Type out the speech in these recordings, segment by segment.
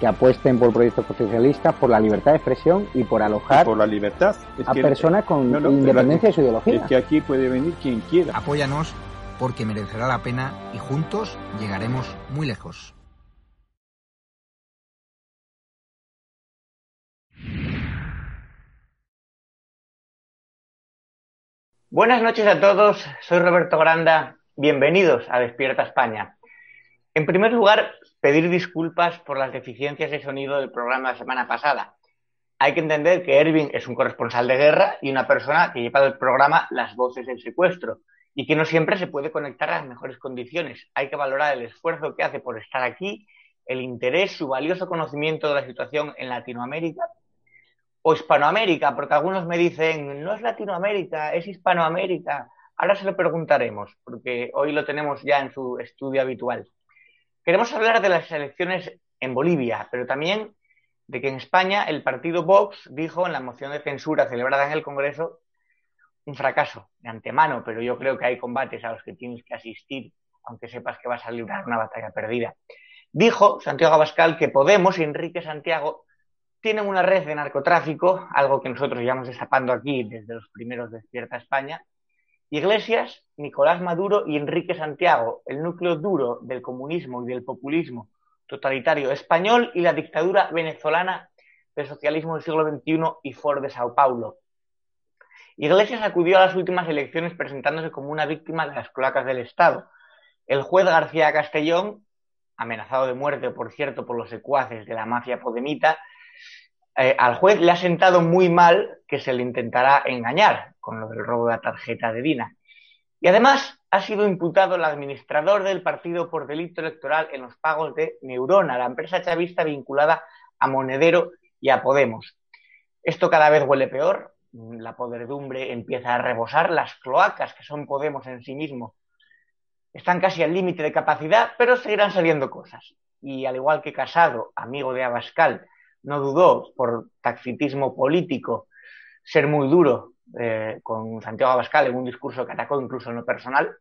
que apuesten por proyectos socialistas, por la libertad de expresión y por alojar por la libertad. a personas con independencia de su ideología. Es que aquí puede venir quien quiera. Apóyanos porque merecerá la pena y juntos llegaremos muy lejos. Buenas noches a todos, soy Roberto Granda, bienvenidos a Despierta España. En primer lugar, pedir disculpas por las deficiencias de sonido del programa de la semana pasada. Hay que entender que Erwin es un corresponsal de guerra y una persona que lleva del programa las voces del secuestro y que no siempre se puede conectar a las mejores condiciones. Hay que valorar el esfuerzo que hace por estar aquí, el interés, su valioso conocimiento de la situación en Latinoamérica o Hispanoamérica, porque algunos me dicen, no es Latinoamérica, es Hispanoamérica. Ahora se lo preguntaremos, porque hoy lo tenemos ya en su estudio habitual. Queremos hablar de las elecciones en Bolivia, pero también de que en España el partido Vox dijo en la moción de censura celebrada en el Congreso un fracaso de antemano, pero yo creo que hay combates a los que tienes que asistir, aunque sepas que vas a librar una batalla perdida. Dijo Santiago Abascal que Podemos y Enrique Santiago tienen una red de narcotráfico, algo que nosotros llevamos destapando aquí desde los primeros Despierta España, Iglesias, Nicolás Maduro y Enrique Santiago, el núcleo duro del comunismo y del populismo totalitario español y la dictadura venezolana del socialismo del siglo XXI y Ford de Sao Paulo. Iglesias acudió a las últimas elecciones presentándose como una víctima de las cloacas del Estado. El juez García Castellón, amenazado de muerte, por cierto, por los secuaces de la mafia podemita, eh, al juez le ha sentado muy mal que se le intentará engañar con lo del robo de la tarjeta de Dina. Y además ha sido imputado el administrador del partido por delito electoral en los pagos de Neurona, la empresa chavista vinculada a Monedero y a Podemos. Esto cada vez huele peor, la podredumbre empieza a rebosar, las cloacas que son Podemos en sí mismo están casi al límite de capacidad, pero seguirán saliendo cosas. Y al igual que Casado, amigo de Abascal, no dudó por taxitismo político ser muy duro eh, con Santiago Abascal en un discurso que atacó incluso en lo personal,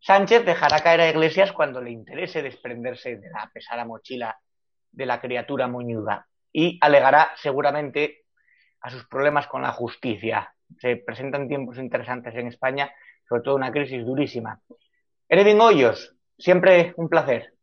Sánchez dejará caer a Iglesias cuando le interese desprenderse de la pesada mochila de la criatura moñuda y alegará seguramente a sus problemas con la justicia. Se presentan tiempos interesantes en España, sobre todo una crisis durísima. Erwin Hoyos, siempre un placer.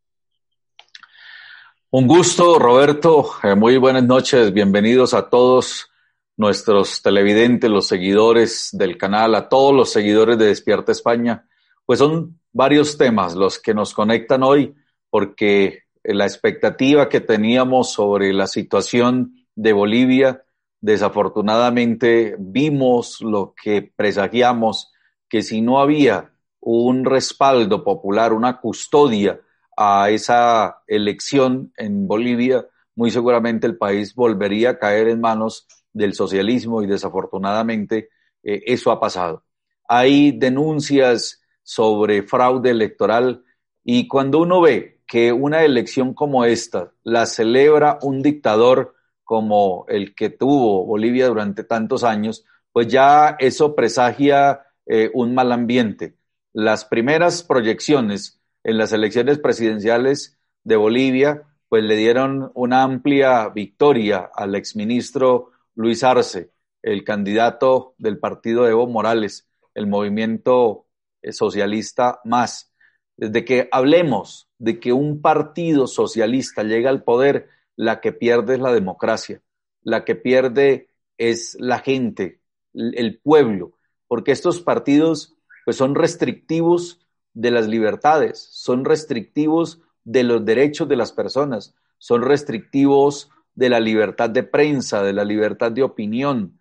Un gusto, Roberto. Eh, muy buenas noches. Bienvenidos a todos nuestros televidentes, los seguidores del canal, a todos los seguidores de Despierta España. Pues son varios temas los que nos conectan hoy, porque la expectativa que teníamos sobre la situación de Bolivia, desafortunadamente vimos lo que presagiamos, que si no había un respaldo popular, una custodia a esa elección en Bolivia, muy seguramente el país volvería a caer en manos del socialismo y desafortunadamente eh, eso ha pasado. Hay denuncias sobre fraude electoral y cuando uno ve que una elección como esta la celebra un dictador como el que tuvo Bolivia durante tantos años, pues ya eso presagia eh, un mal ambiente. Las primeras proyecciones en las elecciones presidenciales de Bolivia, pues le dieron una amplia victoria al exministro Luis Arce, el candidato del partido Evo Morales, el movimiento eh, socialista más. Desde que hablemos de que un partido socialista llega al poder, la que pierde es la democracia, la que pierde es la gente, el pueblo, porque estos partidos pues son restrictivos de las libertades, son restrictivos de los derechos de las personas, son restrictivos de la libertad de prensa, de la libertad de opinión.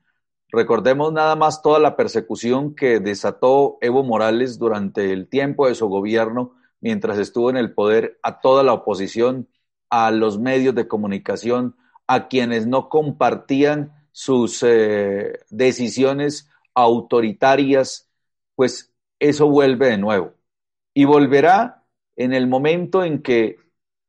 Recordemos nada más toda la persecución que desató Evo Morales durante el tiempo de su gobierno mientras estuvo en el poder a toda la oposición, a los medios de comunicación, a quienes no compartían sus eh, decisiones autoritarias, pues eso vuelve de nuevo y volverá en el momento en que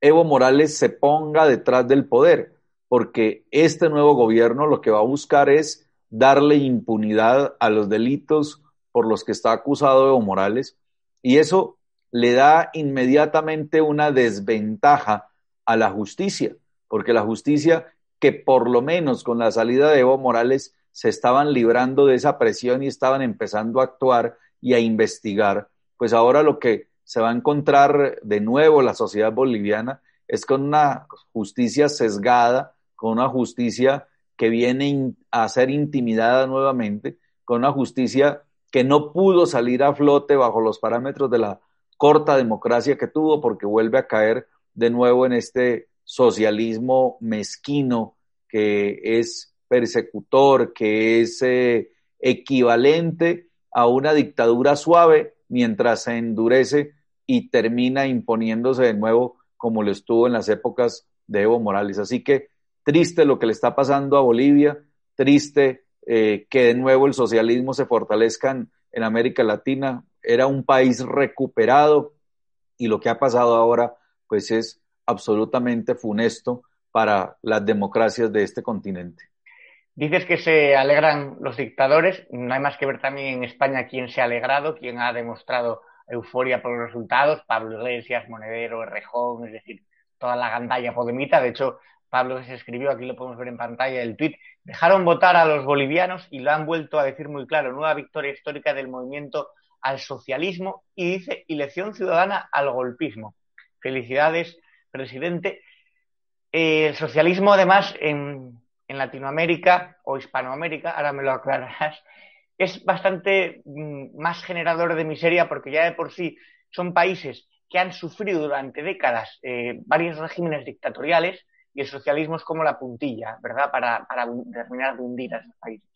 Evo Morales se ponga detrás del poder, porque este nuevo gobierno lo que va a buscar es darle impunidad a los delitos por los que está acusado Evo Morales y eso le da inmediatamente una desventaja a la justicia, porque la justicia que por lo menos con la salida de Evo Morales se estaban librando de esa presión y estaban empezando a actuar y a investigar, pues ahora lo que se va a encontrar de nuevo la sociedad boliviana es con una justicia sesgada, con una justicia que viene a ser intimidada nuevamente, con una justicia que no pudo salir a flote bajo los parámetros de la corta democracia que tuvo, porque vuelve a caer de nuevo en este socialismo mezquino que es persecutor, que es eh, equivalente a una dictadura suave mientras se endurece y termina imponiéndose de nuevo como lo estuvo en las épocas de Evo Morales. Así que triste lo que le está pasando a Bolivia, triste eh, que de nuevo el socialismo se fortalezca en, América Latina. Era un país recuperado y lo que ha pasado ahora pues es absolutamente funesto para las democracias de este continente. Dices que se alegran los dictadores. No hay más que ver también en España quién se ha alegrado, quién ha demostrado euforia por los resultados. Pablo Iglesias, Monedero, Rejón, es decir, toda la gandalla podemita. De hecho, Pablo se escribió, aquí lo podemos ver en pantalla, el tuit. Dejaron votar a los bolivianos y lo han vuelto a decir muy claro. Nueva victoria histórica del movimiento al socialismo y dice elección ciudadana al golpismo. Felicidades, presidente. Eh, el socialismo, además, en, en Latinoamérica o Hispanoamérica, ahora me lo aclararás, es bastante mm, más generador de miseria porque ya de por sí son países que han sufrido durante décadas eh, varios regímenes dictatoriales y el socialismo es como la puntilla, ¿verdad?, para, terminar de hundir a esos países.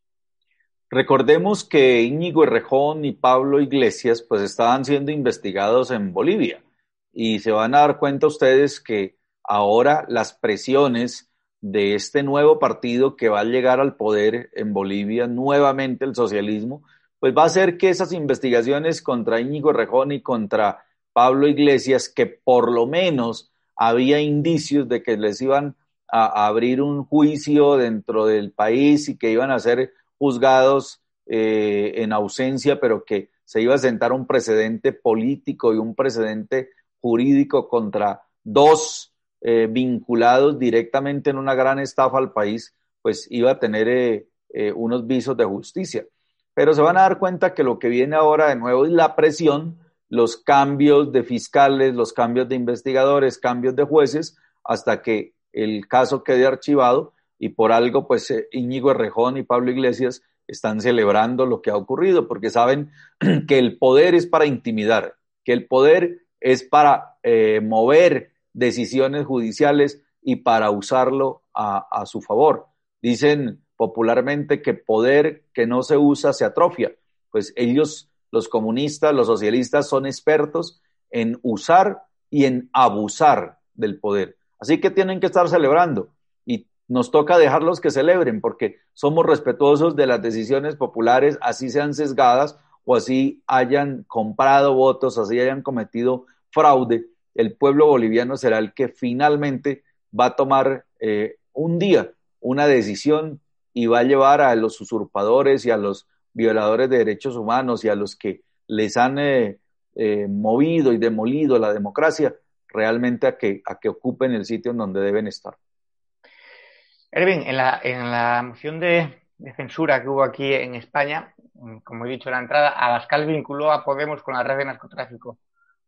Recordemos que Íñigo Errejón y Pablo Iglesias pues estaban siendo investigados en Bolivia y se van a dar cuenta ustedes que ahora las presiones de este nuevo partido que va a llegar al poder en Bolivia, nuevamente el socialismo, pues va a hacer que esas investigaciones contra Íñigo Rejón y contra Pablo Iglesias que por lo menos había indicios de que les iban a, abrir un juicio dentro del país y que iban a ser juzgados eh, en ausencia, pero que se iba a sentar un precedente político y un precedente jurídico contra dos eh, vinculados directamente en una gran estafa al país, pues iba a tener eh, unos visos de justicia. Pero se van a dar cuenta que lo que viene ahora de nuevo es la presión, los cambios de fiscales, los cambios de investigadores, cambios de jueces, hasta que el caso quede archivado y por algo, pues eh, Íñigo Errejón y Pablo Iglesias están celebrando lo que ha ocurrido, porque saben que el poder es para intimidar, que el poder es para eh, mover decisiones judiciales y para usarlo a, su favor. Dicen popularmente que poder que no se usa se atrofia. Pues ellos, los comunistas, los socialistas, son expertos en usar y en abusar del poder. Así que tienen que estar celebrando y nos toca dejarlos que celebren porque somos respetuosos de las decisiones populares, así sean sesgadas o así hayan comprado votos, así hayan cometido fraude. El pueblo boliviano será el que finalmente va a tomar eh, un día una decisión y va a llevar a los usurpadores y a los violadores de derechos humanos y a los que les han eh, eh, movido y demolido la democracia realmente a que, a que ocupen el sitio en donde deben estar. Erwin, en la, en la moción de, censura que hubo aquí en España, como he dicho en la entrada, Abascal vinculó a Podemos con la red de narcotráfico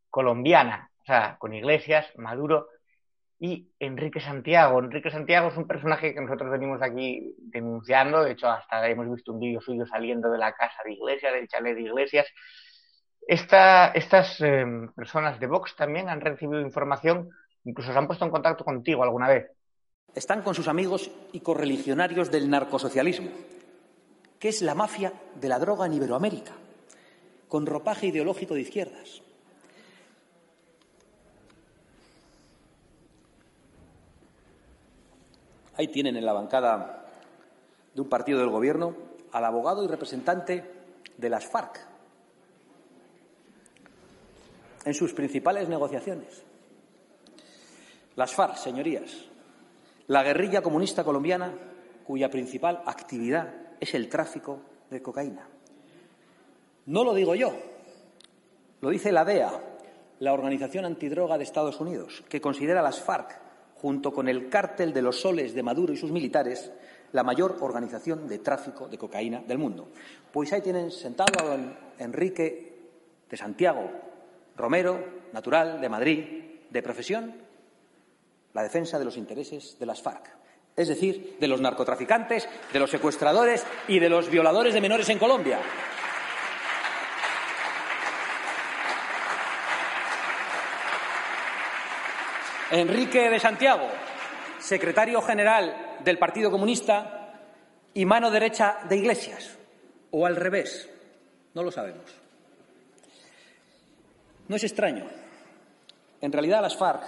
colombiana, con Iglesias, Maduro y Enrique Santiago. Enrique Santiago es un personaje que nosotros venimos aquí denunciando, de hecho hasta hemos visto un vídeo suyo saliendo de la casa de Iglesias, del chalet de Iglesias, estas em, personas de Vox también han recibido información, incluso se han puesto en contacto contigo alguna vez. Están con sus amigos y correligionarios del narcosocialismo, que es la mafia de la droga en Iberoamérica, con ropaje ideológico de izquierdas. Ahí tienen en la bancada de un partido del Gobierno al abogado y representante de las FARC, en sus principales negociaciones. Las FARC, señorías, la guerrilla comunista colombiana cuya principal actividad es el tráfico de cocaína. No lo digo yo, lo dice la DEA, la Organización Antidroga de Estados Unidos, que considera a las FARC, junto con el cártel de los soles de Maduro y sus militares, la mayor organización de tráfico de cocaína del mundo. Pues ahí tienen sentado a don Enrique de Santiago, Romero, natural, de Madrid, de profesión, la defensa de los intereses de las FARC, es decir, de los narcotraficantes, de los secuestradores y de los violadores de menores en Colombia. Enrique de Santiago, secretario general del Partido Comunista y mano derecha de Iglesias, o al revés, no lo sabemos. No es extraño. En realidad las FARC,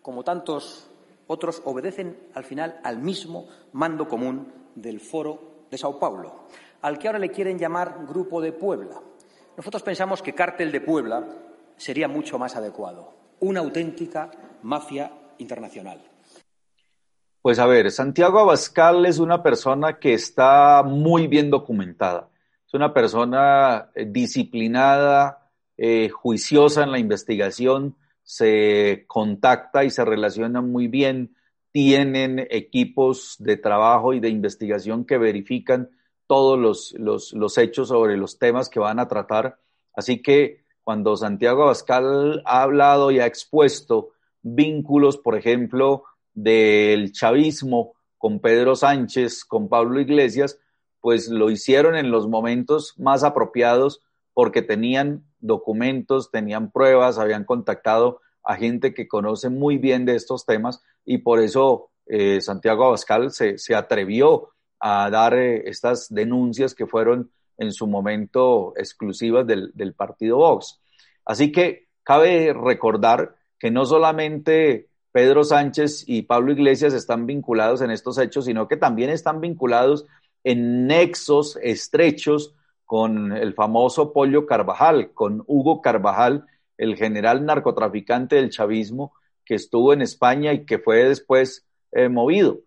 como tantos otros, obedecen al final al mismo mando común del Foro de Sao Paulo, al que ahora le quieren llamar Grupo de Puebla. Nosotros pensamos que Cártel de Puebla sería mucho más adecuado, una auténtica mafia internacional. Pues a ver, Santiago Abascal es una persona que está muy bien documentada. Es una persona eh, disciplinada, eh, juiciosa en la investigación, se contacta y se relaciona muy bien, tienen equipos de trabajo y de investigación que verifican todos los, los, hechos sobre los temas que van a tratar. Así que cuando Santiago Abascal ha hablado y ha expuesto vínculos, por ejemplo, del chavismo con Pedro Sánchez, con Pablo Iglesias, pues lo hicieron en los momentos más apropiados porque tenían documentos, tenían pruebas, habían contactado a gente que conoce muy bien de estos temas y por eso eh, Santiago Abascal se, se, atrevió a dar eh, estas denuncias que fueron en su momento exclusivas del, del partido Vox. Así que cabe recordar que no solamente Pedro Sánchez y Pablo Iglesias están vinculados en estos hechos, sino que también están vinculados en nexos estrechos con el famoso Pollo Carvajal, con Hugo Carvajal, el general narcotraficante del chavismo que estuvo en España y que fue después eh, movido.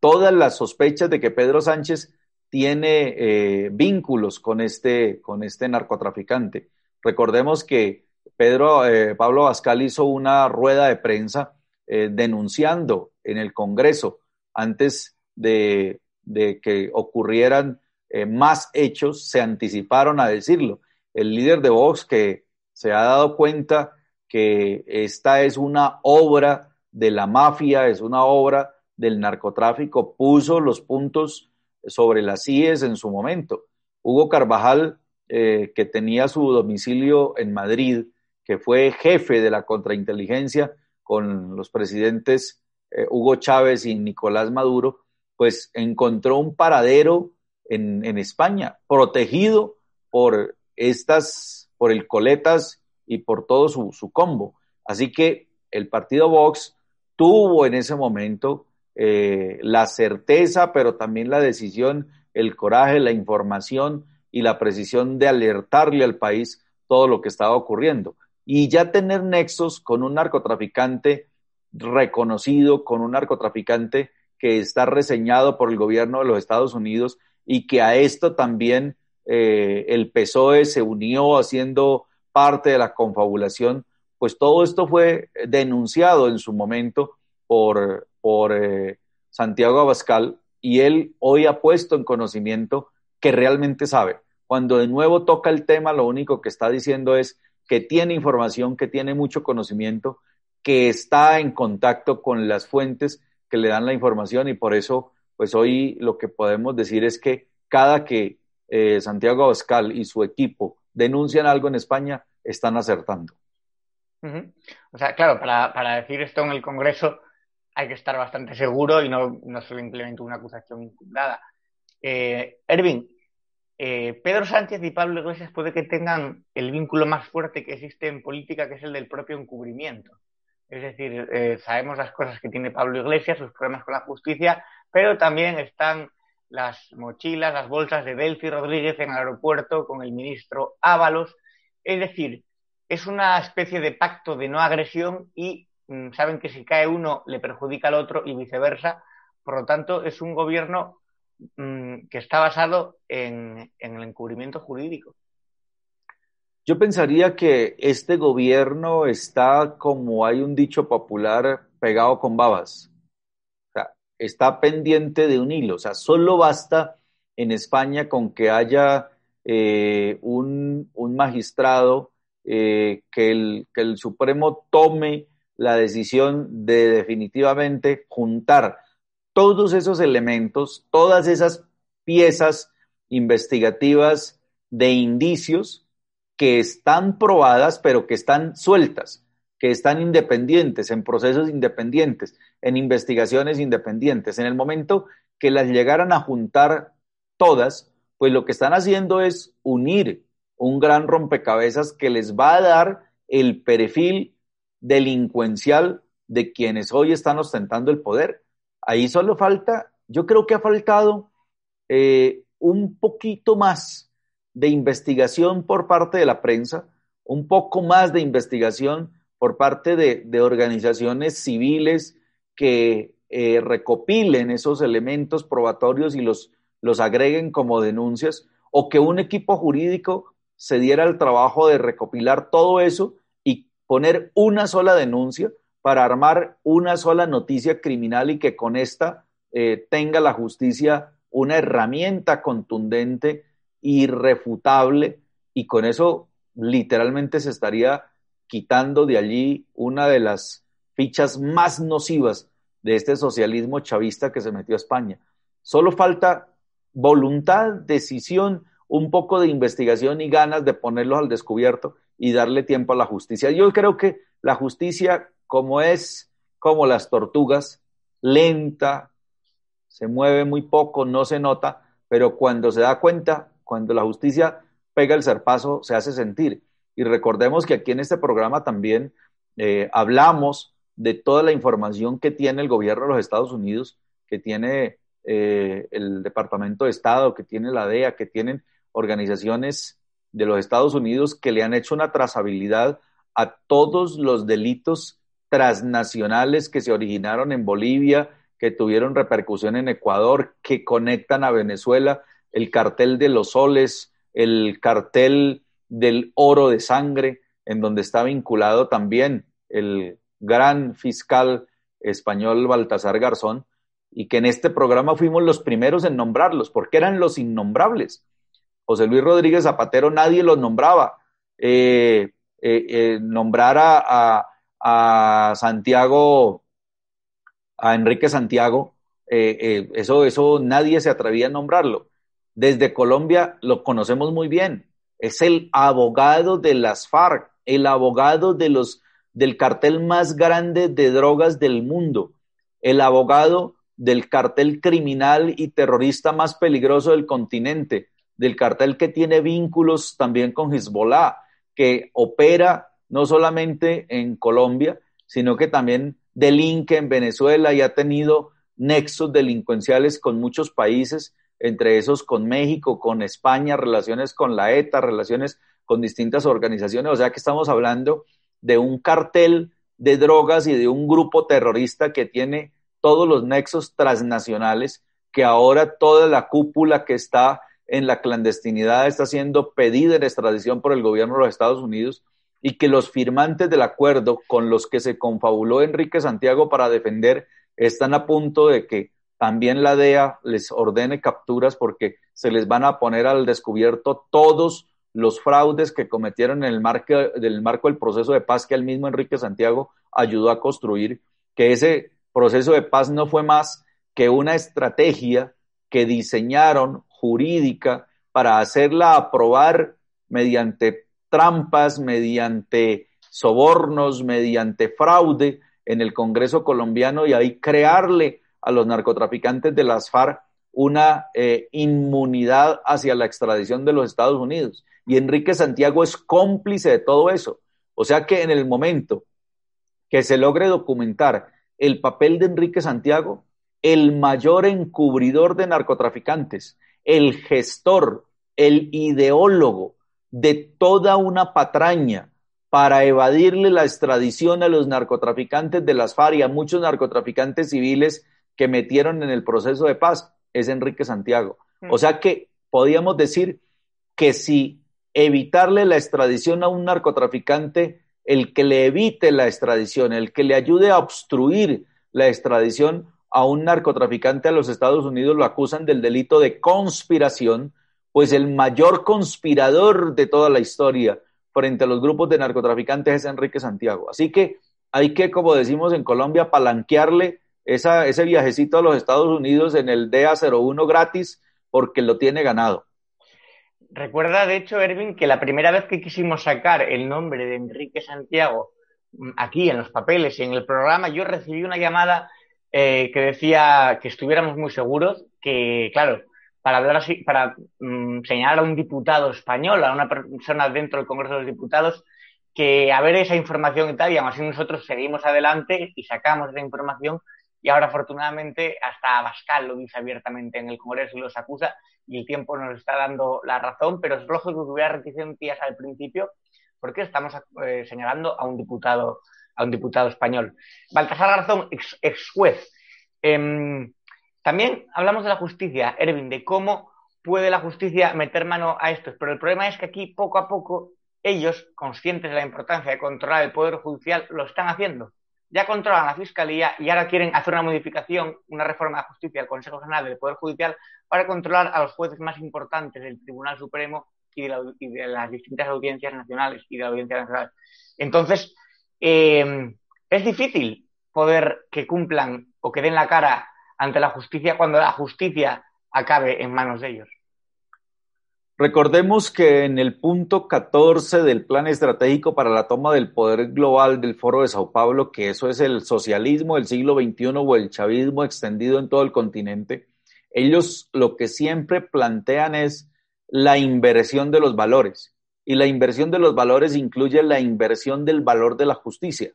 Todas las sospechas de que Pedro Sánchez tiene eh, vínculos con este, con este narcotraficante. Recordemos que Pedro, eh, Pablo Bascal hizo una rueda de prensa denunciando en el Congreso antes de, de que ocurrieran más hechos, se anticiparon a decirlo. El líder de Vox que se ha dado cuenta que esta es una obra de la mafia, es una obra del narcotráfico, puso los puntos sobre las IES en su momento. Hugo Carvajal, eh, que tenía su domicilio en Madrid, que fue jefe de la contrainteligencia con los presidentes eh, Hugo Chávez y Nicolás Maduro, pues encontró un paradero en, en España, protegido por estas, por el Coletas y por todo su, su combo. Así que el partido Vox tuvo en ese momento eh, la certeza, pero también la decisión, el coraje, la información y la precisión de alertarle al país todo lo que estaba ocurriendo. Y ya tener nexos con un narcotraficante reconocido, con un narcotraficante que está reseñado por el gobierno de los Estados Unidos y que a esto también eh, el PSOE se unió haciendo parte de la confabulación, pues todo esto fue denunciado en su momento por, por eh, Santiago Abascal y él hoy ha puesto en conocimiento que realmente sabe. Cuando de nuevo toca el tema, lo único que está diciendo es que tiene información, que tiene mucho conocimiento, que está en contacto con las fuentes que le dan la información y por eso, pues hoy lo que podemos decir es que cada que eh, Santiago Abascal y su equipo denuncian algo en España, están acertando. O sea, claro, para, para, decir esto en el Congreso hay que estar bastante seguro y no, no simplemente una acusación infundada. Eh, Ervin, eh, Pedro Sánchez y Pablo Iglesias puede que tengan el vínculo más fuerte que existe en política, que es el del propio encubrimiento. Es decir, eh, sabemos las cosas que tiene Pablo Iglesias, sus problemas con la justicia, pero también están las mochilas, las bolsas de Delphi Rodríguez en el aeropuerto con el ministro Ábalos. Es decir, es una especie de pacto de no agresión y saben que si cae uno le perjudica al otro y viceversa. Por lo tanto, es un gobierno mm, que está basado en, en el encubrimiento jurídico. Yo pensaría que este gobierno está, como hay un dicho popular, pegado con babas está pendiente de un hilo. O sea, solo basta en España con que haya eh, un, magistrado eh, que, el, que el Supremo tome la decisión de definitivamente juntar todos esos elementos, todas esas piezas investigativas de indicios que están probadas, pero que están sueltas que están independientes, en procesos independientes, en investigaciones independientes. En el momento que las llegaran a juntar todas, pues lo que están haciendo es unir un gran rompecabezas que les va a dar el perfil delincuencial de quienes hoy están ostentando el poder. Ahí solo falta, yo creo que ha faltado eh, un poquito más de investigación por parte de la prensa, un poco más de investigación por parte de, organizaciones civiles que eh, recopilen esos elementos probatorios y los, los agreguen como denuncias, o que un equipo jurídico se diera el trabajo de recopilar todo eso poner una sola denuncia para armar una sola noticia criminal y que con esta eh, tenga la justicia una herramienta contundente, irrefutable, y con eso literalmente se estaría quitando de allí una de las fichas más nocivas de este socialismo chavista que se metió a España. Solo falta voluntad, decisión, un poco de investigación y ganas de ponerlos al descubierto y darle tiempo a la justicia. Yo creo que la justicia, como es como las tortugas, lenta, se mueve muy poco, no se nota, pero cuando se da cuenta, cuando la justicia pega el zarpazo, se hace sentir. Y recordemos que aquí en este programa también eh, hablamos de toda la información que tiene el gobierno de los Estados Unidos, que tiene eh, el Departamento de Estado, que tiene la DEA, que tienen organizaciones de los Estados Unidos que le han hecho una trazabilidad a todos los delitos transnacionales que se originaron en Bolivia, que tuvieron repercusión en Ecuador, que conectan a Venezuela, el cartel de los soles, el cartel del oro de sangre, en donde está vinculado también el gran fiscal español Baltasar Garzón, y que en este programa fuimos los primeros en nombrarlos, porque eran los innombrables. José Luis Rodríguez Zapatero nadie los nombraba. Eh, eh, eh, nombrar a, a, Santiago, a Enrique Santiago, eso, eso nadie se atrevía a nombrarlo. Desde Colombia lo conocemos muy bien. Es el abogado de las FARC, el abogado de los, del cartel más grande de drogas del mundo, el abogado del cartel criminal y terrorista más peligroso del continente, del cartel que tiene vínculos también con Hezbollah, que opera no solamente en Colombia, sino que también delinque en Venezuela y ha tenido nexos delincuenciales con muchos países entre esos con México, con España, relaciones con la ETA, relaciones con distintas organizaciones, o sea que estamos hablando de un cartel de drogas y de un grupo terrorista que tiene todos los nexos transnacionales, que ahora toda la cúpula que está en la clandestinidad está siendo pedida en extradición por el gobierno de los Estados Unidos y que los firmantes del acuerdo con los que se confabuló Enrique Santiago para defender están a punto de que también la DEA les ordene capturas porque se les van a poner al descubierto todos los fraudes que cometieron en el marco, del marco del proceso de paz que el mismo Enrique Santiago ayudó a construir, que ese proceso de paz no fue más que una estrategia que diseñaron jurídica para hacerla aprobar mediante trampas, mediante sobornos, mediante fraude en el Congreso colombiano y ahí crearle a los narcotraficantes de las FARC una eh, inmunidad hacia la extradición de los Estados Unidos. Y Enrique Santiago es cómplice de todo eso. O sea que en el momento que se logre documentar el papel de Enrique Santiago, el mayor encubridor de narcotraficantes, el gestor, el ideólogo de toda una patraña para evadirle la extradición a los narcotraficantes de las FARC y a muchos narcotraficantes civiles que metieron en el proceso de paz es Enrique Santiago. O sea que podíamos decir que si evitarle la extradición a un narcotraficante, el que le evite la extradición, el que le ayude a obstruir la extradición a un narcotraficante a los Estados Unidos, lo acusan del delito de conspiración, pues el mayor conspirador de toda la historia frente a los grupos de narcotraficantes es Enrique Santiago. Así que hay que, como decimos en Colombia, palanquearle esa, ese viajecito a los Estados Unidos en el DA01 gratis porque lo tiene ganado. Recuerda, de hecho, Erwin, que la primera vez que quisimos sacar el nombre de Enrique Santiago mm, aquí en los papeles y en el programa, yo recibí una llamada eh, que decía que estuviéramos muy seguros, que, claro, para hablar así, para mm, señalar a un diputado español, a una persona dentro del Congreso de los Diputados, que a ver esa información y tal, y aún así nosotros seguimos adelante y sacamos esa información y ahora afortunadamente hasta Abascal lo dice abiertamente en el Congreso y los acusa y el tiempo nos está dando la razón, pero es lógico que hubiera reticencias al principio porque estamos eh, señalando a un diputado a un diputado español. Baltasar Garzón, ex, juez. Em, también hablamos de la justicia, Erwin, de cómo puede la justicia meter mano a esto, pero el problema es que aquí poco a poco ellos, conscientes de la importancia de controlar el Poder Judicial, lo están haciendo ya controlan la Fiscalía y ahora quieren hacer una modificación, una reforma de justicia del Consejo General del Poder Judicial para controlar a los jueces más importantes del Tribunal Supremo y de, las distintas audiencias nacionales y de la Audiencia Nacional. Entonces, eh, es difícil poder que cumplan o que den la cara ante la justicia cuando la justicia acabe en manos de ellos. Recordemos que en el punto 14 del Plan Estratégico para la Toma del Poder Global del Foro de Sao Paulo, que eso es el socialismo del siglo XXI o el chavismo extendido en todo el continente, ellos lo que siempre plantean es la inversión de los valores. Y la inversión de los valores incluye la inversión del valor de la justicia.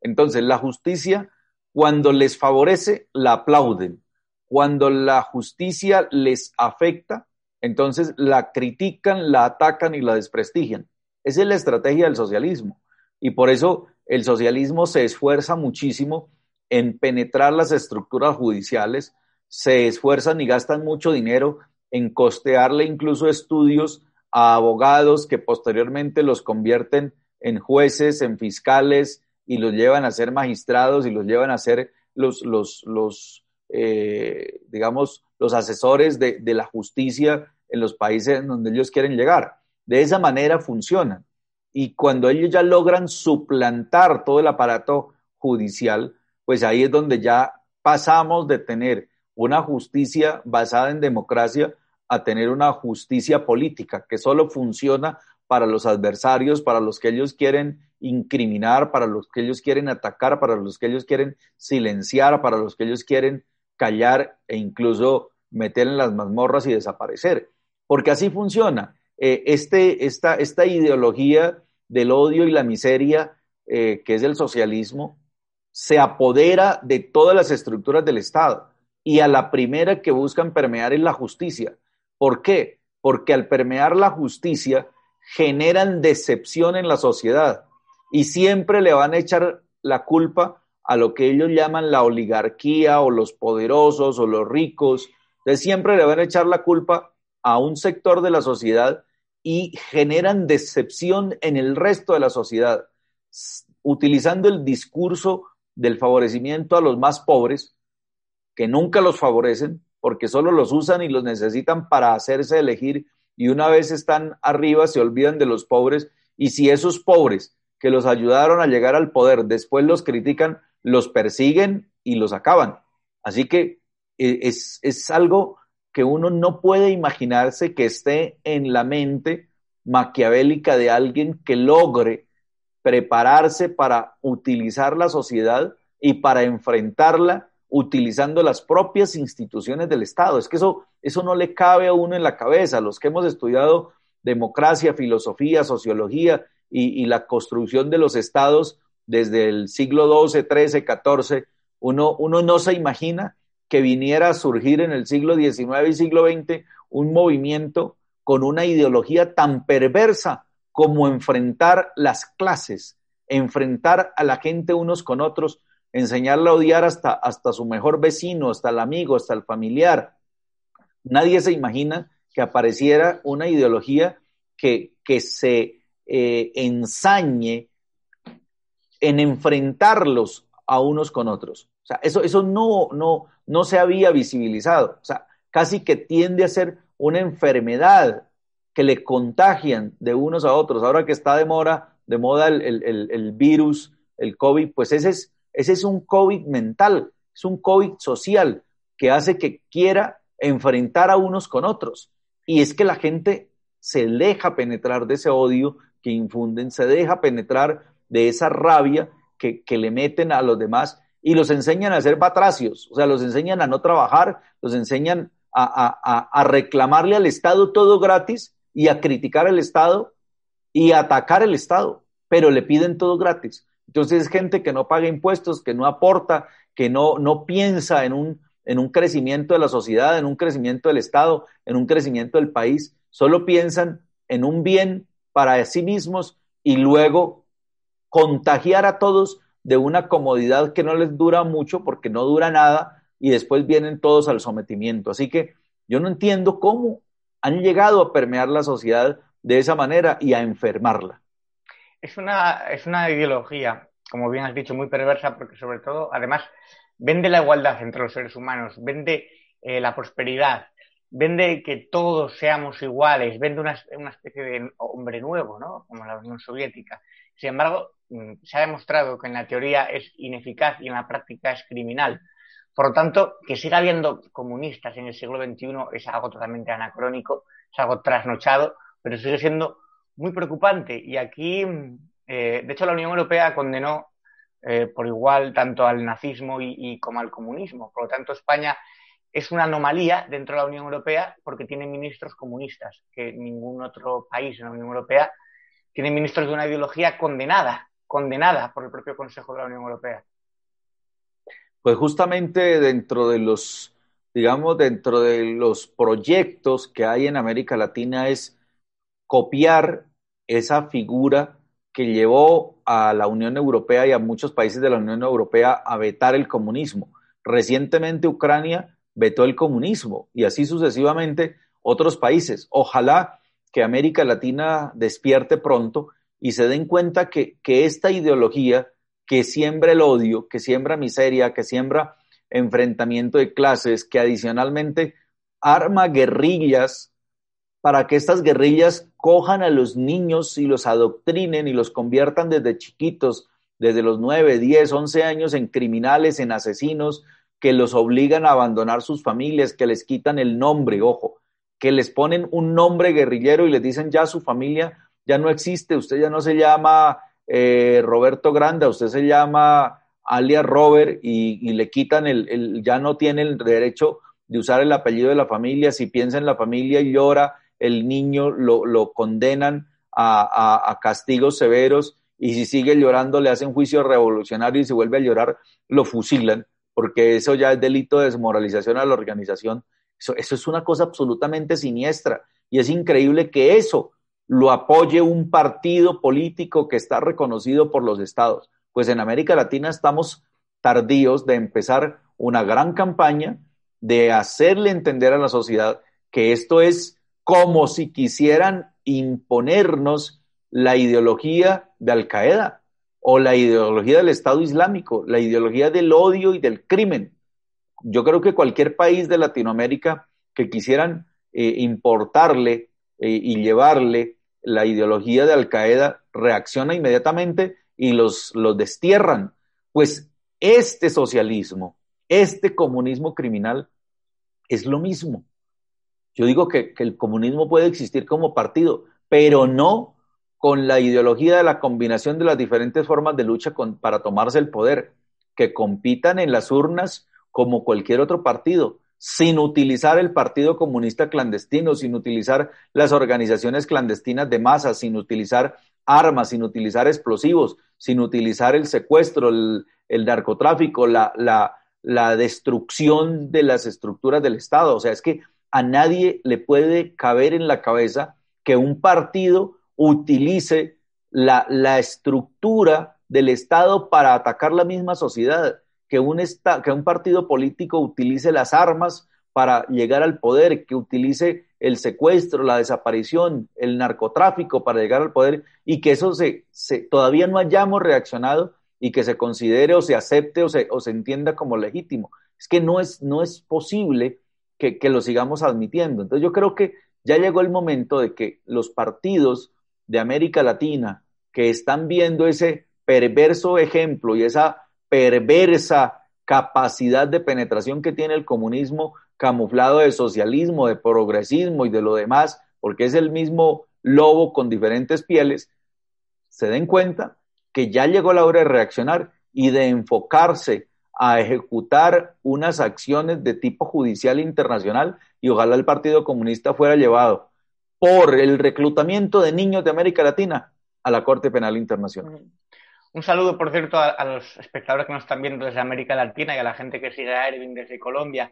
Entonces, la justicia, cuando les favorece, la aplauden. Cuando la justicia les afecta, entonces la critican, la atacan y la desprestigian. Esa es la estrategia del socialismo. Y por eso el socialismo se esfuerza muchísimo en penetrar las estructuras judiciales, se esfuerzan y gastan mucho dinero en costearle incluso estudios a abogados que posteriormente los convierten en jueces, en fiscales y los llevan a ser magistrados y los llevan a ser los, los, los eh, digamos, los asesores de, de la justicia en los países donde ellos quieren llegar. De esa manera funcionan. Y cuando ellos ya logran suplantar todo el aparato judicial, pues ahí es donde ya pasamos de tener una justicia basada en democracia a tener una justicia política que solo funciona para los adversarios, para los que ellos quieren incriminar, para los que ellos quieren atacar, para los que ellos quieren silenciar, para los que ellos quieren callar e incluso meter en las mazmorras y desaparecer. Porque así funciona. Eh, este, esta, esta, ideología del odio y la miseria, eh, que es el socialismo, se apodera de todas las estructuras del Estado y a la primera que buscan permear es la justicia. ¿Por qué? Porque al permear la justicia generan decepción en la sociedad y siempre le van a echar la culpa a lo que ellos llaman la oligarquía o los poderosos o los ricos. Entonces siempre le van a echar la culpa a un sector de la sociedad y generan decepción en el resto de la sociedad, utilizando el discurso del favorecimiento a los más pobres, que nunca los favorecen, porque solo los usan y los necesitan para hacerse elegir y una vez están arriba se olvidan de los pobres y si esos pobres que los ayudaron a llegar al poder después los critican, los persiguen y los acaban. Así que e, es, es algo que uno no puede imaginarse que esté en la mente maquiavélica de alguien que logre prepararse para utilizar la sociedad y para enfrentarla utilizando las propias instituciones del Estado. Es que eso, eso no le cabe a uno en la cabeza. Los que hemos estudiado democracia, filosofía, sociología y, la construcción de los estados desde el siglo XII, XIII, XIV, uno, uno no se imagina que viniera a surgir en el siglo XIX y siglo XX un movimiento con una ideología tan perversa como enfrentar las clases, enfrentar a la gente unos con otros, enseñarle a odiar hasta, hasta su mejor vecino, hasta el amigo, hasta el familiar. Nadie se imagina que apareciera una ideología que, que se eh, ensañe en enfrentarlos a unos con otros. O sea, eso, eso no, no, no se había visibilizado. O sea, casi que tiende a ser una enfermedad que le contagian de unos a otros. Ahora que está de moda, de moda el, virus, el COVID, pues ese es, ese es un COVID mental, es un COVID social que hace que quiera enfrentar a unos con otros. Y es que la gente se deja penetrar de ese odio que infunden, se deja penetrar de esa rabia que, que le meten a los demás y los enseñan a ser batracios, o sea, los enseñan a no trabajar, los enseñan a, a, a reclamarle al Estado todo gratis y a criticar al Estado y a atacar el Estado, pero le piden todo gratis. Entonces es gente que no paga impuestos, que no aporta, que no, no piensa en un, en un crecimiento de la sociedad, en un crecimiento del Estado, en un crecimiento del país, solo piensan en un bien para sí mismos y luego contagiar a todos de una comodidad que no les dura mucho porque no dura nada y después vienen todos al sometimiento. Así que yo no entiendo cómo han llegado a permear la sociedad de esa manera y a enfermarla. Es una, es una ideología, como bien has dicho, muy perversa porque sobre todo, además, vende la igualdad entre los seres humanos, vende eh, la prosperidad, vende que todos seamos iguales, vende una, una, especie de hombre nuevo, ¿no? Como la Unión Soviética. Sin embargo, mm, se ha demostrado que en la teoría es ineficaz y en la práctica es criminal. Por lo tanto, que siga habiendo comunistas en el siglo XXI es algo totalmente anacrónico, es algo trasnochado, pero sigue siendo muy preocupante. Y aquí, eh, de hecho, la Unión Europea condenó eh, por igual tanto al nazismo y, y, como al comunismo. Por lo tanto, España es una anomalía dentro de la Unión Europea porque tiene ministros comunistas, que ningún otro país en la Unión Europea tiene ministros de una ideología condenada, condenada por el propio Consejo de la Unión Europea. Pues justamente dentro de los, digamos, dentro de los proyectos que hay en América Latina es copiar esa figura que llevó a la Unión Europea y a muchos países de la Unión Europea a vetar el comunismo. Recientemente Ucrania vetó el comunismo y así sucesivamente otros países. Ojalá que América Latina despierte pronto y se den cuenta que, que esta ideología que siembra el odio, que siembra miseria, que siembra enfrentamiento de clases, que adicionalmente arma guerrillas para que estas guerrillas cojan a los niños y los adoctrinen y los conviertan desde chiquitos, desde los 9, 10, 11 años en criminales, en asesinos, que los obligan a abandonar sus familias, que les quitan el nombre, ojo, que les ponen un nombre guerrillero y les dicen ya su familia ya no existe, usted ya no se llama eh, Roberto Granda, usted se llama alias Robert y, le quitan el, ya no tiene el derecho de usar el apellido de la familia, si piensa en la familia y llora, el niño lo, condenan a, castigos severos y si sigue llorando le hacen juicio revolucionario y si vuelve a llorar lo fusilan, porque eso ya es delito de desmoralización a la organización. Eso, eso es una cosa absolutamente siniestra y es increíble que eso lo apoye un partido político que está reconocido por los estados. Pues en América Latina estamos tardíos de empezar una gran campaña de hacerle entender a la sociedad que esto es como si quisieran imponernos la ideología de Al Qaeda o la ideología del Estado Islámico, la ideología del odio y del crimen. Yo creo que cualquier país de Latinoamérica que quisieran eh, importarle eh, y llevarle la ideología de Al Qaeda reacciona inmediatamente y los, los destierran. Pues este socialismo, este comunismo criminal es lo mismo. Yo digo que, el comunismo puede existir como partido, pero no con la ideología de la combinación de las diferentes formas de lucha para tomarse el poder, que compitan en las urnas como cualquier otro partido, sin utilizar el Partido Comunista clandestino, sin utilizar las organizaciones clandestinas de masa, sin utilizar armas, sin utilizar explosivos, sin utilizar el secuestro, el, narcotráfico, la, la, la destrucción de las estructuras del Estado. O sea, es que a nadie le puede caber en la cabeza que un partido utilice la, la estructura del Estado para atacar la misma sociedad que un, que un partido político utilice las armas para llegar al poder, que utilice el secuestro, la desaparición, el narcotráfico para llegar al poder y que eso se, todavía no hayamos reaccionado y que se considere o se acepte o se, o se entienda como legítimo. Es que no es, no es posible que, lo sigamos admitiendo. Entonces yo creo que ya llegó el momento de que los partidos de América Latina que están viendo ese perverso ejemplo y esa perversa capacidad de penetración que tiene el comunismo camuflado de socialismo, de progresismo y de lo demás, porque es el mismo lobo con diferentes pieles, se den cuenta que ya llegó la hora de reaccionar y de enfocarse a ejecutar unas acciones de tipo judicial internacional y ojalá el Partido Comunista fuera llevado por el reclutamiento de niños de América Latina a la Corte Penal Internacional. Un saludo, por cierto, a, los espectadores que nos están viendo desde América Latina y a la gente que sigue a Erwin desde Colombia.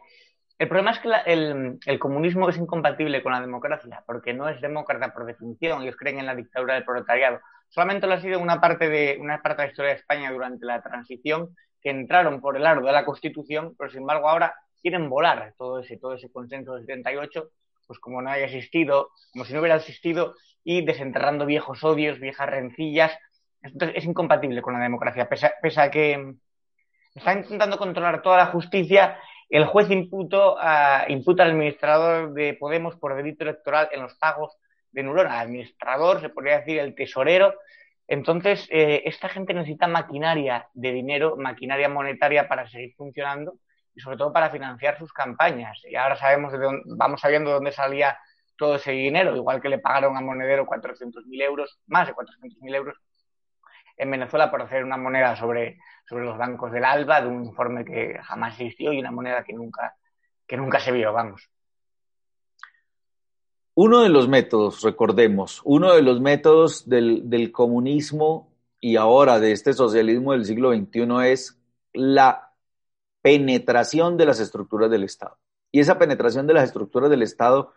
El problema es que el, comunismo es incompatible con la democracia, porque no es demócrata por definición. Ellos creen en la dictadura del proletariado. Solamente lo ha sido una parte de, una parte de la historia de España durante la transición, que entraron por el aro de la Constitución, pero sin embargo ahora quieren volar todo ese, todo ese consenso del 78, pues como no haya existido, como si no hubiera existido, y desenterrando viejos odios, viejas rencillas, entonces es incompatible con la democracia. Pese a, que está intentando controlar toda la justicia, el juez imputo imputa al administrador de Podemos por delito electoral en los pagos de Nurona. Administrador, se podría decir el tesorero. Entonces, eh, esta gente necesita maquinaria de dinero, maquinaria monetaria para seguir funcionando y sobre todo para financiar sus campañas. Y ahora sabemos de dónde, vamos sabiendo de dónde salía todo ese dinero, igual que le pagaron a Monedero 400.000 euros, más de 400.000 euros en Venezuela por hacer una moneda sobre, sobre los bancos del ALBA, de un informe que jamás existió y una moneda que nunca, que nunca se vio, vamos. Uno de los métodos, recordemos, uno de los métodos del, comunismo y ahora de este socialismo del siglo XXI es la penetración de las estructuras del Estado. Y esa penetración de las estructuras del Estado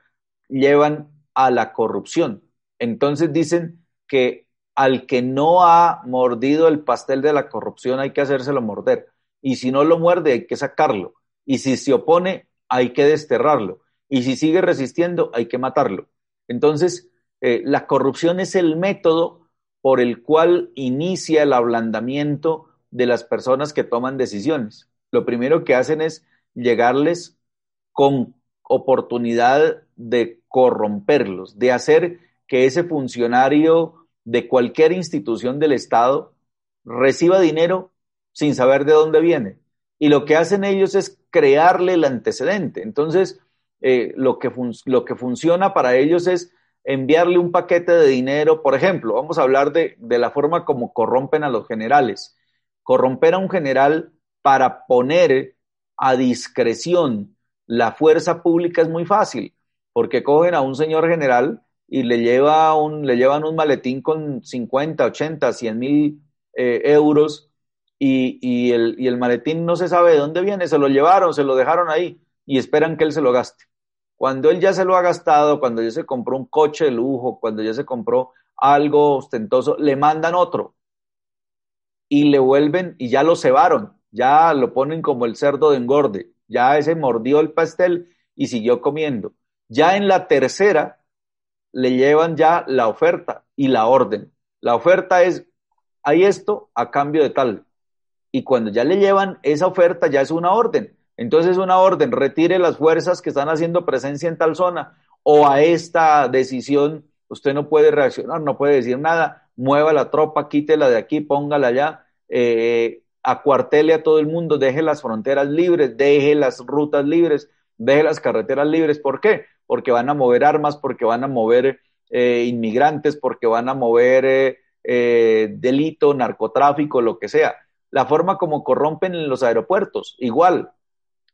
llevan a la corrupción. Entonces dicen que al que no ha mordido el pastel de la corrupción hay que hacérselo morder. Y si no lo muerde, hay que sacarlo. Y si se opone, hay que desterrarlo. Y si sigue resistiendo, hay que matarlo. Entonces, eh, la corrupción es el método por el cual inicia el ablandamiento de las personas que toman decisiones. Lo primero que hacen es llegarles con oportunidad de corromperlos, de hacer que ese funcionario de cualquier institución del Estado reciba dinero sin saber de dónde viene. Y lo que hacen ellos es crearle el antecedente. Entonces, eh, lo, que lo que funciona para ellos es enviarle un paquete de dinero. Por ejemplo, vamos a hablar de, de la forma como corrompen a los generales. Corromper a un general para poner a discreción la fuerza pública es muy fácil, porque cogen a un señor general y le, lleva un, le llevan un maletín con 50, 80, 100 mil eh, euros y, y, el, y el maletín no se sabe de dónde viene, se lo llevaron, se lo dejaron ahí y esperan que él se lo gaste. Cuando él ya se lo ha gastado, cuando ya se compró un coche de lujo, cuando ya se compró algo ostentoso, le mandan otro y le vuelven y ya lo cebaron, ya lo ponen como el cerdo de engorde ya ese mordió el pastel y siguió comiendo. Ya en la tercera le llevan ya la oferta y la orden. La oferta es, hay esto a cambio de tal. Y cuando ya le llevan esa oferta, ya es una orden. Entonces una orden, retire las fuerzas que están haciendo presencia en tal zona o a esta decisión usted no puede reaccionar, no puede decir nada, mueva la tropa, quítela de aquí, póngala allá, eh, acuartele a todo el mundo, deje las fronteras libres, deje las rutas libres, deje las carreteras libres. ¿Por qué? Porque van a mover armas, porque van a mover eh, inmigrantes, porque van a mover eh, delito, narcotráfico, lo que sea. La forma como corrompen en los aeropuertos, igual.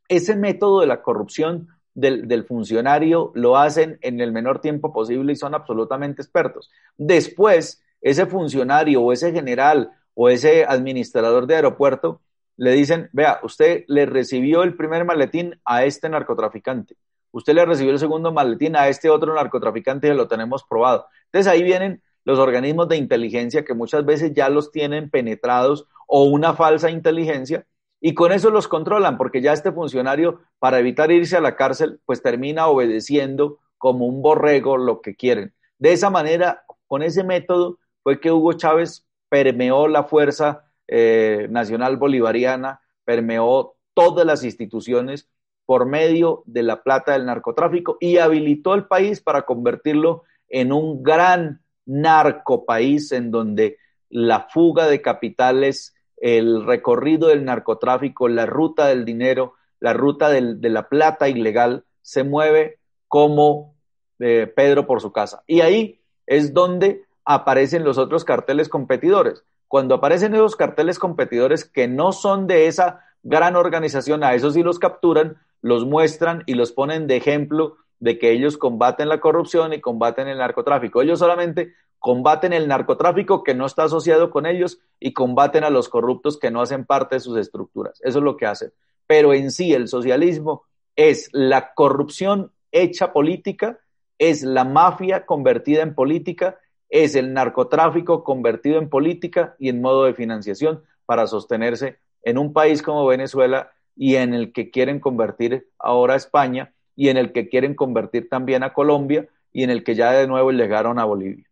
Ese método de la corrupción del, del, funcionario lo hacen en el menor tiempo posible y son absolutamente expertos. Después, ese funcionario o ese general o ese administrador de aeropuerto le dicen, vea, usted le recibió el primer maletín a este narcotraficante, usted le recibió el segundo maletín a este otro narcotraficante y lo tenemos probado. Entonces ahí vienen los organismos de inteligencia que muchas veces ya los tienen penetrados o una falsa inteligencia y con eso los controlan porque ya este funcionario para evitar irse a la cárcel pues termina obedeciendo como un borrego lo que quieren. De esa manera, con ese método fue que Hugo Chávez permeó la fuerza eh, nacional bolivariana, permeó todas las instituciones por medio de la plata del narcotráfico y habilitó el país para convertirlo en un gran narcopaís en donde la fuga de capitales, el recorrido del narcotráfico, la ruta del dinero, la ruta de la plata ilegal se mueve como eh, Pedro por su casa. Y ahí es donde aparecen los otros carteles competidores. Cuando aparecen esos carteles competidores que no son de esa gran organización, a esos sí los capturan, los muestran y los ponen de ejemplo de que ellos combaten la corrupción y combaten el narcotráfico. Ellos solamente combaten el narcotráfico que no está asociado con ellos y combaten a los corruptos que no hacen parte de sus estructuras. Eso es lo que hacen. Pero en sí el socialismo es la corrupción hecha política, es la mafia convertida en política es el narcotráfico convertido en política y en modo de financiación para sostenerse en un país como Venezuela y en el que quieren convertir ahora a España y en el que quieren convertir también a Colombia y en el que ya de nuevo llegaron a Bolivia.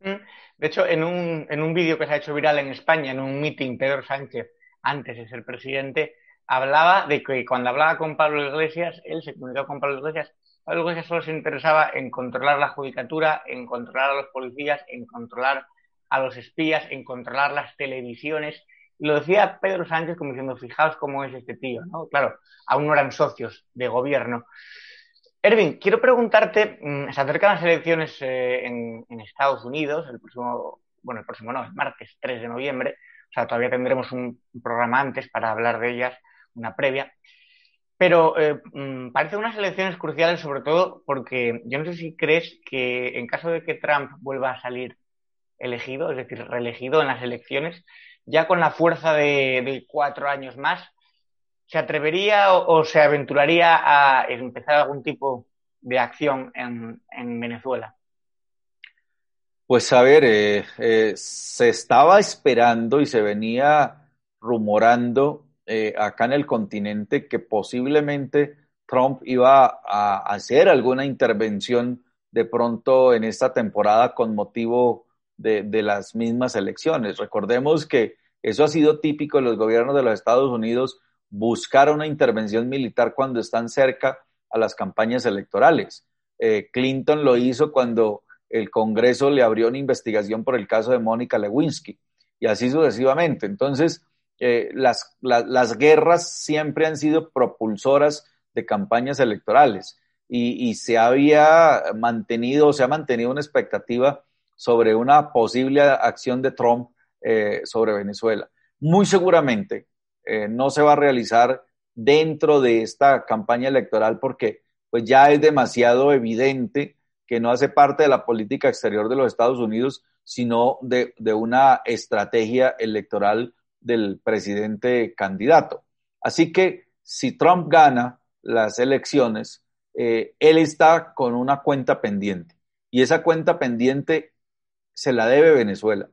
De hecho, en un, en un vídeo que se ha hecho viral en España, en un meeting, Pedro Sánchez, antes de ser presidente, hablaba de que cuando hablaba con Pablo Iglesias, él se comunicó con Pablo Iglesias algo que solo se interesaba en controlar la judicatura, en controlar a los policías, en controlar a los espías, en controlar las televisiones. Y lo decía Pedro Sánchez como diciendo, fijaos cómo es este tío, ¿no? Claro, aún no eran socios de gobierno. Erwin, quiero preguntarte, mm, se acercan las elecciones eh, en, Estados Unidos, el próximo, bueno, el próximo no, el martes 3 de noviembre, o sea, todavía tendremos un programa antes para hablar de ellas, una previa. Pero eh, mm, parece unas elecciones cruciales, sobre todo porque yo no sé si crees que en caso de que Trump vuelva a salir elegido, es decir, reelegido en las elecciones, ya con la fuerza de, cuatro años más, ¿se atrevería o, se aventuraría a empezar algún tipo de acción en, Venezuela? Pues a ver, eh, eh, se estaba esperando y se venía rumorando eh, acá en el continente que posiblemente Trump iba a hacer alguna intervención de pronto en esta temporada con motivo de, de, las mismas elecciones. Recordemos que eso ha sido típico de los gobiernos de los Estados Unidos, buscar una intervención militar cuando están cerca a las campañas electorales. Clinton lo hizo cuando el Congreso le abrió una investigación por el caso de Mónica Lewinsky y así sucesivamente. Entonces, eh, las, las guerras siempre han sido propulsoras de campañas electorales y, se había mantenido, se ha mantenido una expectativa sobre una posible acción de Trump eh, sobre Venezuela. Muy seguramente eh, no se va a realizar dentro de esta campaña electoral porque pues ya es demasiado evidente que no hace parte de la política exterior de los Estados Unidos, sino de, una estrategia electoral del presidente candidato. Así que si Trump gana las elecciones, eh, él está con una cuenta pendiente y esa cuenta pendiente se la debe Venezuela,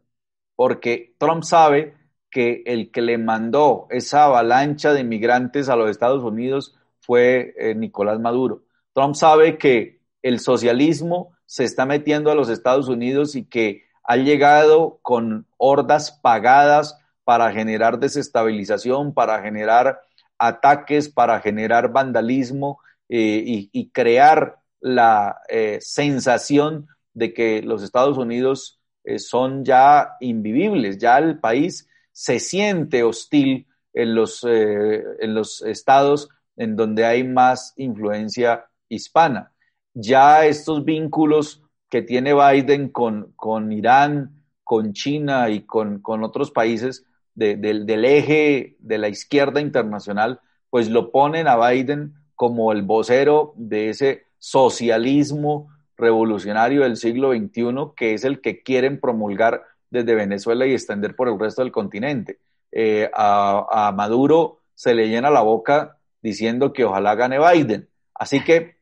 porque Trump sabe que el que le mandó esa avalancha de inmigrantes a los Estados Unidos fue eh, Nicolás Maduro. Trump sabe que el socialismo se está metiendo a los Estados Unidos y que ha llegado con hordas pagadas para generar desestabilización, para generar ataques, para generar vandalismo eh, y, crear la eh, sensación de que los Estados Unidos son ya invivibles, ya el país se siente hostil en los, en los estados en donde hay más influencia hispana. Ya estos vínculos que tiene Biden con, con Irán, con China y con, con otros países del eje de la izquierda internacional, pues lo ponen a Biden como el vocero de ese socialismo revolucionario del siglo XXI, que es el que quieren promulgar desde Venezuela y extender por el resto del continente. Eh, a, Maduro se le llena la boca diciendo que ojalá gane Biden. Así que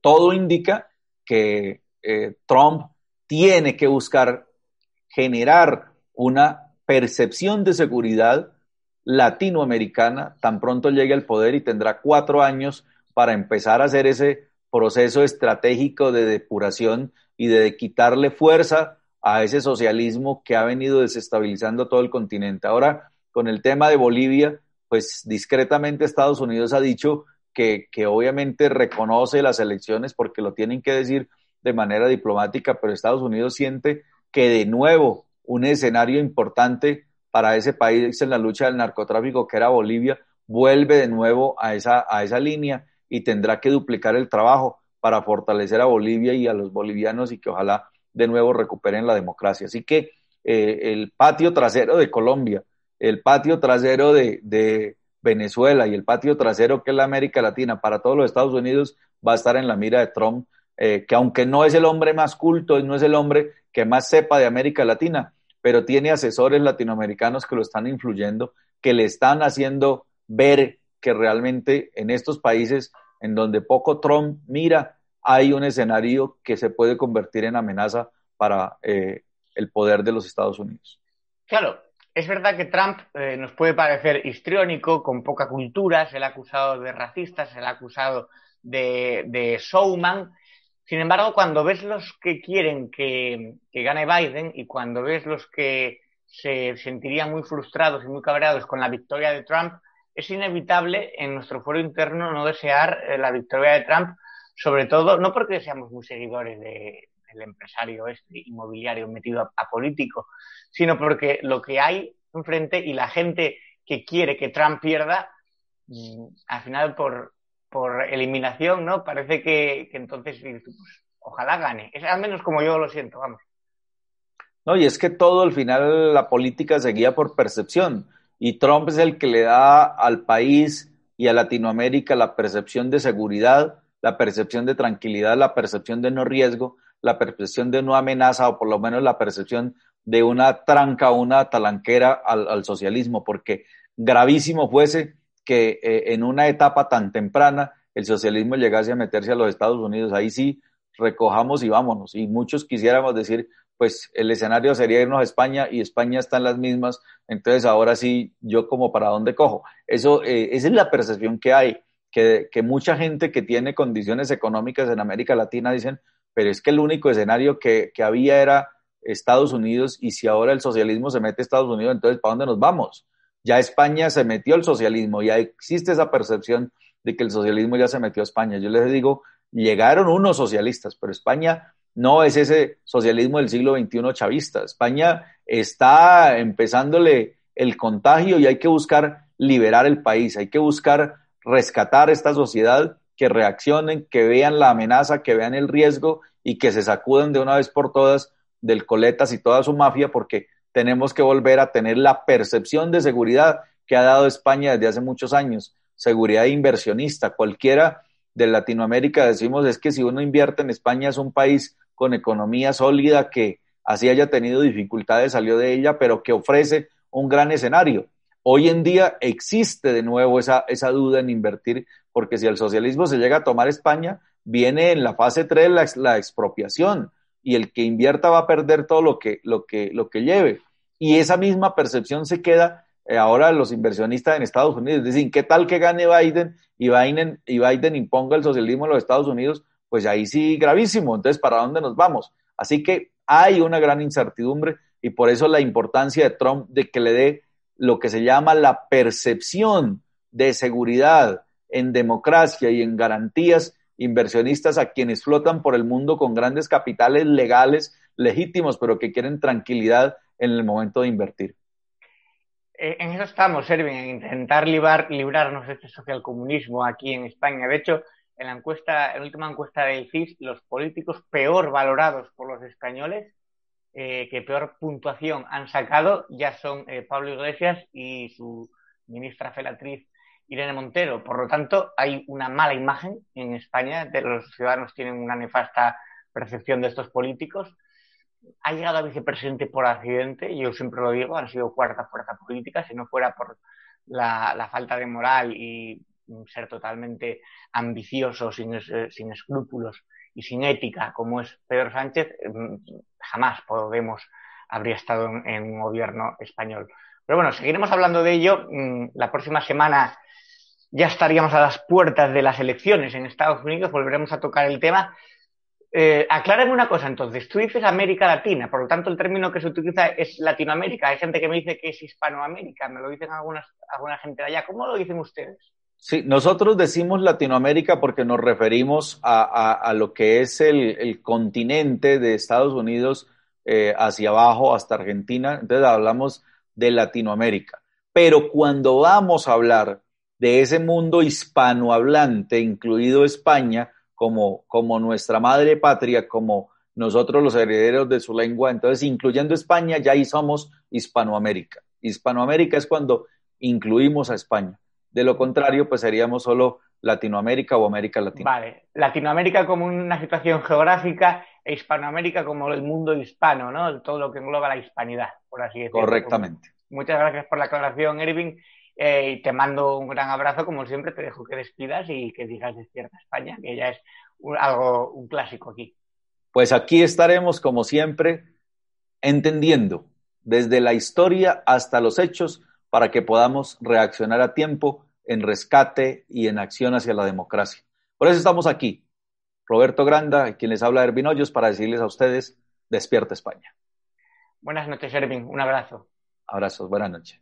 todo indica que eh, Trump tiene que buscar generar una percepción de seguridad latinoamericana tan pronto llegue al poder y tendrá cuatro años para empezar a hacer ese proceso estratégico de depuración y de quitarle fuerza a ese socialismo que ha venido desestabilizando todo el continente. Ahora, con el tema de Bolivia, pues discretamente Estados Unidos ha dicho que, obviamente reconoce las elecciones porque lo tienen que decir de manera diplomática, pero Estados Unidos siente que de nuevo un escenario importante para ese país en la lucha del narcotráfico, que era Bolivia, vuelve de nuevo a esa, a esa línea y tendrá que duplicar el trabajo para fortalecer a Bolivia y a los bolivianos y que ojalá de nuevo recuperen la democracia. Así que eh, el patio trasero de Colombia, el patio trasero de, Venezuela y el patio trasero que es la América Latina para todos los Estados Unidos va a estar en la mira de Trump, eh, que aunque no es el hombre más culto y no es el hombre que más sepa de América Latina, pero tiene asesores latinoamericanos que lo están influyendo, que le están haciendo ver que realmente en estos países en donde poco Trump mira, hay un escenario que se puede convertir en amenaza para eh, el poder de los Estados Unidos. Claro, es verdad que Trump eh, nos puede parecer histriónico, con poca cultura, se le ha acusado de racista, se le ha acusado de, showman. Sin embargo, cuando ves los que quieren que, gane Biden y cuando ves los que se sentirían muy frustrados y muy cabreados con la victoria de Trump, es inevitable en nuestro foro interno no desear eh, la victoria de Trump, sobre todo no porque seamos muy seguidores del empresario este inmobiliario metido a político, sino porque lo que hay enfrente y la gente que quiere que Trump pierda, mm, al final por, por eliminación, ¿no? Parece que, entonces pues, ojalá gane. Es al menos como yo lo siento, vamos. No, y es que todo al final la política se guía por percepción y Trump es el que le da al país y a Latinoamérica la percepción de seguridad, la percepción de tranquilidad, la percepción de no riesgo, la percepción de no amenaza o por lo menos la percepción de una tranca, una talanquera al, socialismo, porque gravísimo fuese que eh, en una etapa tan temprana el socialismo llegase a meterse a los Estados Unidos. Ahí sí, recojamos y vámonos. Y muchos quisiéramos decir, pues el escenario sería irnos a España y España está en las mismas, entonces ahora sí, yo como para dónde cojo. Eso, eh, esa es la percepción que hay, que, mucha gente que tiene condiciones económicas en América Latina dicen, pero es que el único escenario que, que había era Estados Unidos y si ahora el socialismo se mete a Estados Unidos, entonces ¿para dónde nos vamos? Ya España se metió al socialismo, ya existe esa percepción de que el socialismo ya se metió a España. Yo les digo, llegaron unos socialistas, pero España no es ese socialismo del siglo XXI chavista. España está empezándole el contagio y hay que buscar liberar el país, hay que buscar rescatar esta sociedad, que reaccionen, que vean la amenaza, que vean el riesgo y que se sacuden de una vez por todas del Coletas y toda su mafia, porque tenemos que volver a tener la percepción de seguridad que ha dado España desde hace muchos años, seguridad inversionista. Cualquiera de Latinoamérica decimos es que si uno invierte en España es un país con economía sólida que así haya tenido dificultades, salió de ella, pero que ofrece un gran escenario. Hoy en día existe de nuevo esa, esa duda en invertir, porque si el socialismo se llega a tomar España, viene en la fase 3 la, la expropiación y el que invierta va a perder todo lo que, lo que, lo que lleve. Y esa misma percepción se queda eh, ahora los inversionistas en Estados Unidos. Dicen, ¿qué tal que gane Biden y Biden, y Biden imponga el socialismo en los Estados Unidos? Pues ahí sí, gravísimo. Entonces, ¿para dónde nos vamos? Así que hay una gran incertidumbre y por eso la importancia de Trump de que le dé lo que se llama la percepción de seguridad en democracia y en garantías inversionistas a quienes flotan por el mundo con grandes capitales legales, legítimos, pero que quieren tranquilidad en el momento de invertir. Eh, en eso estamos, Erwin, en intentar librar, librarnos de este socialcomunismo aquí en España. De hecho, en la encuesta, en la última encuesta del CIS, los políticos peor valorados por los españoles, eh, que peor puntuación han sacado, ya son eh, Pablo Iglesias y su ministra felatriz Irene Montero. Por lo tanto, hay una mala imagen en España, de los ciudadanos tienen una nefasta percepción de estos políticos. Ha llegado a vicepresidente por accidente, yo siempre lo digo, han sido cuarta fuerza política, si no fuera por la, falta de moral y ser totalmente ambicioso, sin, sin, escrúpulos y sin ética, como es Pedro Sánchez, mm, jamás Podemos habría estado en, un gobierno español. Pero bueno, seguiremos hablando de ello. Mm, la próxima semana ya estaríamos a las puertas de las elecciones en Estados Unidos, volveremos a tocar el tema. Eh, una cosa entonces, tú dices América Latina, por lo tanto el término que se utiliza es Latinoamérica. Hay gente que me dice que es Hispanoamérica, me lo dicen algunas, alguna gente de allá. ¿Cómo lo dicen ustedes? Sí, nosotros decimos Latinoamérica porque nos referimos a, lo que es el, continente de Estados Unidos eh, hacia abajo hasta Argentina, entonces hablamos de Latinoamérica. Pero cuando vamos a hablar de ese mundo hispanohablante, incluido España, como, como nuestra madre patria, como nosotros los herederos de su lengua. Entonces, incluyendo España, ya ahí somos Hispanoamérica. Hispanoamérica es cuando incluimos a España. De lo contrario, pues seríamos solo Latinoamérica o América Latina. Vale, Latinoamérica como una situación geográfica e Hispanoamérica como el mundo hispano, ¿no? Todo lo que engloba la hispanidad, por así decirlo. Correctamente. Muchas gracias por la aclaración, Irving. Eh, y te mando un gran abrazo, como siempre, te dejo que despidas y que digas Despierta España, que ya es algo, un clásico aquí. Pues aquí estaremos, como siempre, entendiendo desde la historia hasta los hechos para que podamos reaccionar a tiempo en rescate y en acción hacia la democracia. Por eso estamos aquí. Roberto Granda, quien les habla de Ervin Hoyos, para decirles a ustedes, despierta España. Buenas noches, Ervin. Un abrazo. Abrazos. Buenas noches.